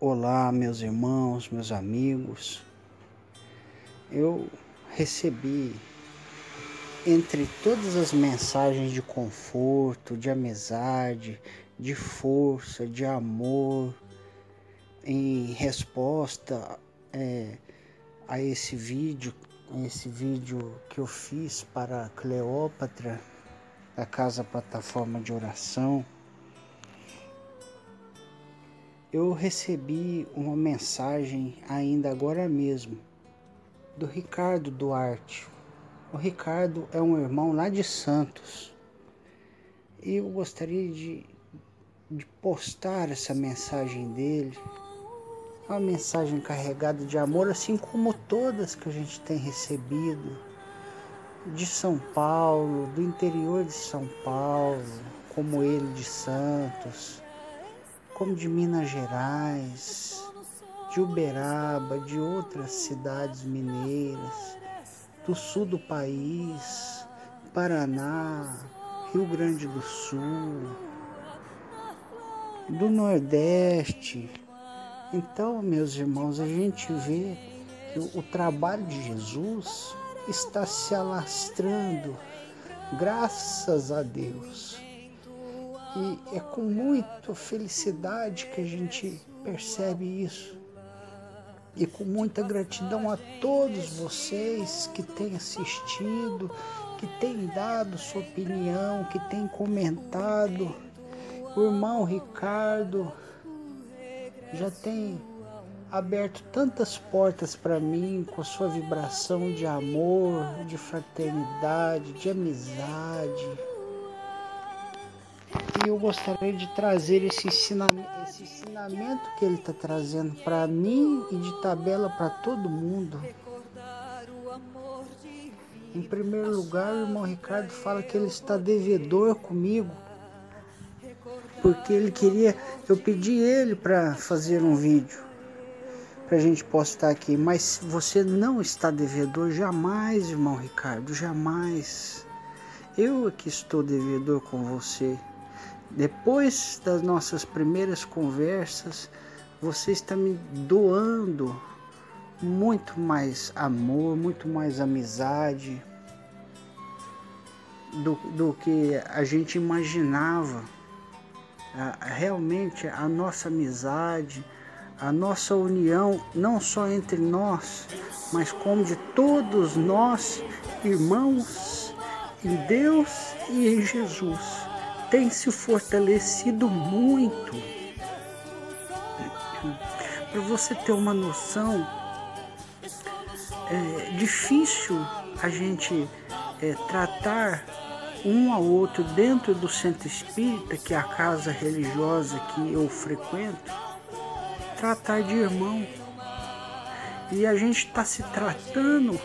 Olá, meus irmãos, meus amigos. Eu recebi entre todas as mensagens de conforto, de amizade, de força, de amor, em resposta é, a esse vídeo, esse vídeo que eu fiz para Cleópatra, da Casa Plataforma de Oração eu recebi uma mensagem ainda agora mesmo do Ricardo Duarte. O Ricardo é um irmão lá de Santos. E eu gostaria de, de postar essa mensagem dele. É uma mensagem carregada de amor, assim como todas que a gente tem recebido de São Paulo, do interior de São Paulo, como ele de Santos como de Minas Gerais, de Uberaba, de outras cidades mineiras, do sul do país, Paraná, Rio Grande do Sul, do Nordeste. Então, meus irmãos, a gente vê que o trabalho de Jesus está se alastrando, graças a Deus. E é com muita felicidade que a gente percebe isso. E com muita gratidão a todos vocês que têm assistido, que têm dado sua opinião, que têm comentado. O irmão Ricardo já tem aberto tantas portas para mim com a sua vibração de amor, de fraternidade, de amizade e eu gostaria de trazer esse ensinamento, esse ensinamento que ele está trazendo para mim e de tabela para todo mundo. Em primeiro lugar, o irmão Ricardo fala que ele está devedor comigo, porque ele queria, eu pedi ele para fazer um vídeo para a gente postar aqui, mas você não está devedor jamais, irmão Ricardo, jamais. Eu aqui estou devedor com você. Depois das nossas primeiras conversas, você está me doando muito mais amor, muito mais amizade do, do que a gente imaginava. realmente a nossa amizade, a nossa união, não só entre nós, mas como de todos nós, irmãos, em Deus e em Jesus tem se fortalecido muito. Para você ter uma noção, é difícil a gente é, tratar um ao outro dentro do centro espírita, que é a casa religiosa que eu frequento, tratar de irmão. E a gente está se tratando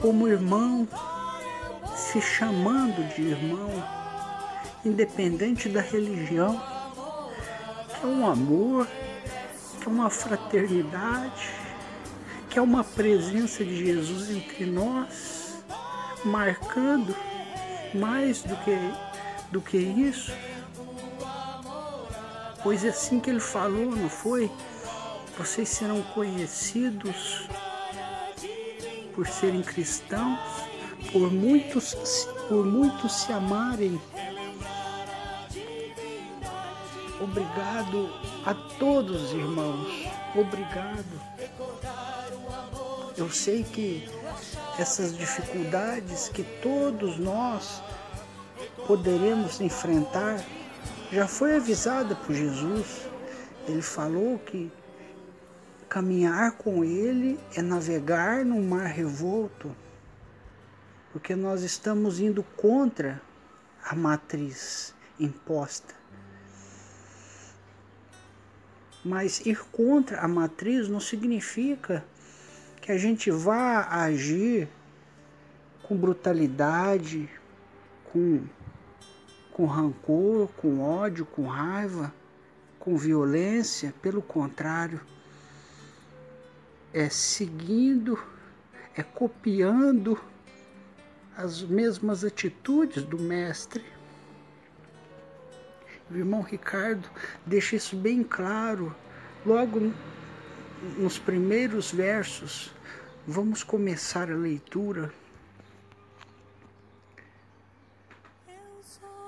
como irmão, se chamando de irmão independente da religião, que é um amor, que é uma fraternidade, que é uma presença de Jesus entre nós, marcando mais do que, do que isso. Pois é assim que ele falou, não foi? Vocês serão conhecidos por serem cristãos, por muitos, por muitos se amarem Obrigado a todos, irmãos. Obrigado. Eu sei que essas dificuldades que todos nós poderemos enfrentar já foi avisada por Jesus. Ele falou que caminhar com Ele é navegar num mar revolto, porque nós estamos indo contra a matriz imposta. Mas ir contra a matriz não significa que a gente vá agir com brutalidade, com, com rancor, com ódio, com raiva, com violência. Pelo contrário, é seguindo, é copiando as mesmas atitudes do Mestre. O irmão Ricardo deixa isso bem claro Logo nos primeiros versos, vamos começar a leitura.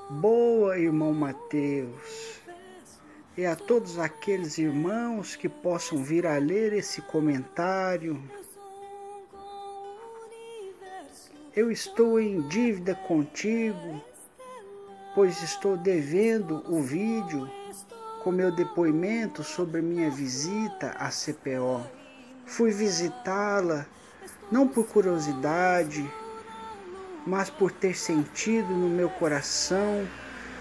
Boa, irmão Mateus, e a todos aqueles irmãos que possam vir a ler esse comentário. Eu estou em dívida contigo, pois estou devendo o vídeo com meu depoimento sobre minha visita à CPO. Fui visitá-la não por curiosidade, mas por ter sentido no meu coração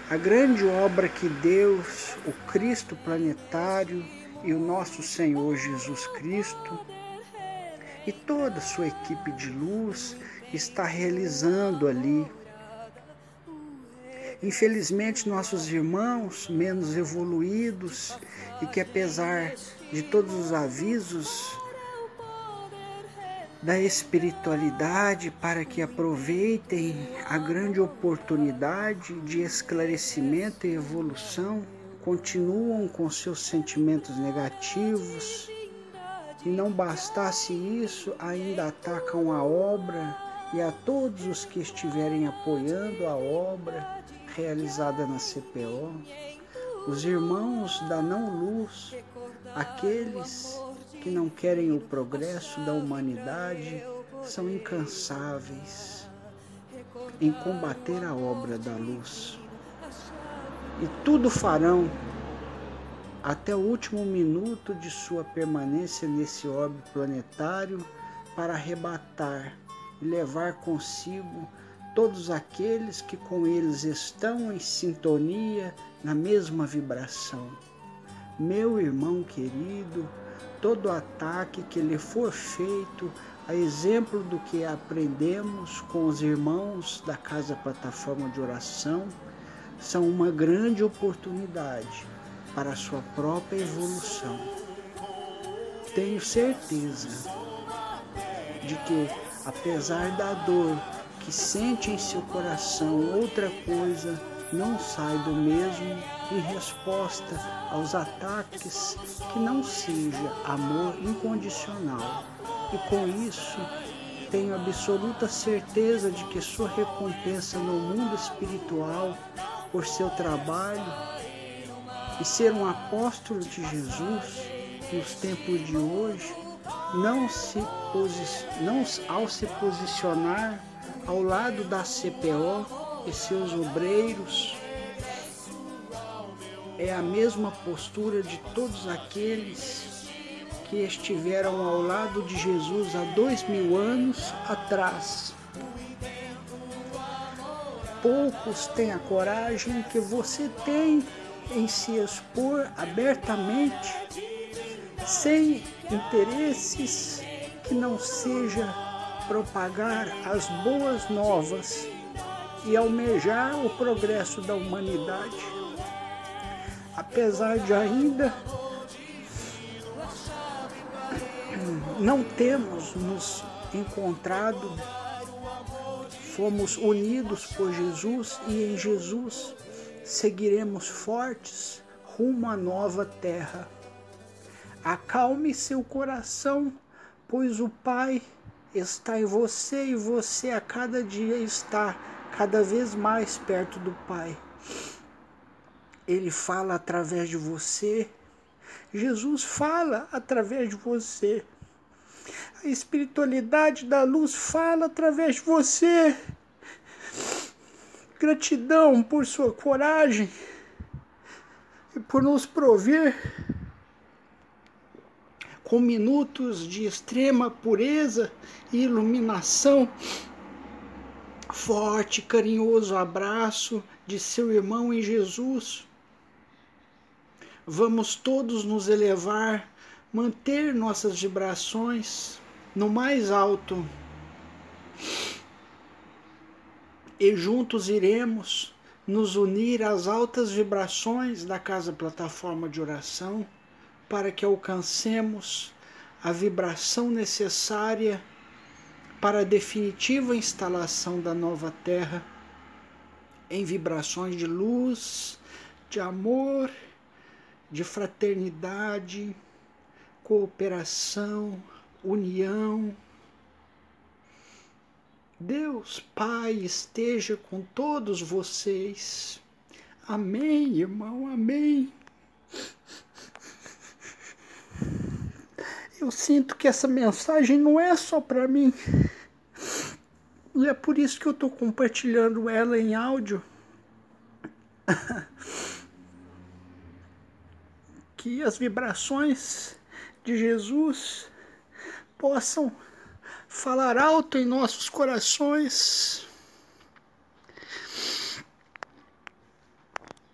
a grande obra que Deus, o Cristo planetário e o nosso Senhor Jesus Cristo e toda a sua equipe de luz está realizando ali Infelizmente, nossos irmãos menos evoluídos e que, apesar de todos os avisos da espiritualidade para que aproveitem a grande oportunidade de esclarecimento e evolução, continuam com seus sentimentos negativos. E não bastasse isso, ainda atacam a obra e a todos os que estiverem apoiando a obra realizada na CPO, os irmãos da não-luz, aqueles que não querem o progresso da humanidade, são incansáveis em combater a obra da luz. E tudo farão até o último minuto de sua permanência nesse orbe planetário para arrebatar e levar consigo todos aqueles que com eles estão em sintonia na mesma vibração. Meu irmão querido, todo ataque que lhe for feito, a exemplo do que aprendemos com os irmãos da Casa Plataforma de Oração, são uma grande oportunidade para a sua própria evolução. Tenho certeza de que, apesar da dor que sente em seu coração outra coisa não sai do mesmo em resposta aos ataques que não seja amor incondicional. E com isso, tenho absoluta certeza de que sua recompensa no mundo espiritual por seu trabalho e ser um apóstolo de Jesus nos tempos de hoje, não se não ao se posicionar ao lado da CPO e seus obreiros, é a mesma postura de todos aqueles que estiveram ao lado de Jesus há dois mil anos atrás. Poucos têm a coragem que você tem em se expor abertamente, sem interesses que não seja propagar as boas novas e almejar o progresso da humanidade. Apesar de ainda não termos nos encontrado, fomos unidos por Jesus e em Jesus seguiremos fortes rumo à nova terra. Acalme seu coração, pois o Pai está em você e você a cada dia está cada vez mais perto do Pai. Ele fala através de você. Jesus fala através de você. A espiritualidade da luz fala através de você. Gratidão por sua coragem e por nos prover com minutos de extrema pureza e iluminação. Forte, carinhoso abraço de seu irmão em Jesus. Vamos todos nos elevar, manter nossas vibrações no mais alto. E juntos iremos nos unir às altas vibrações da Casa Plataforma de Oração para que alcancemos a vibração necessária para a definitiva instalação da nova Terra em vibrações de luz, de amor, de fraternidade, cooperação, união. Deus Pai esteja com todos vocês. Amém, irmão, amém. Eu sinto que essa mensagem não é só para mim. E é por isso que eu estou compartilhando ela em áudio. que as vibrações de Jesus possam falar alto em nossos corações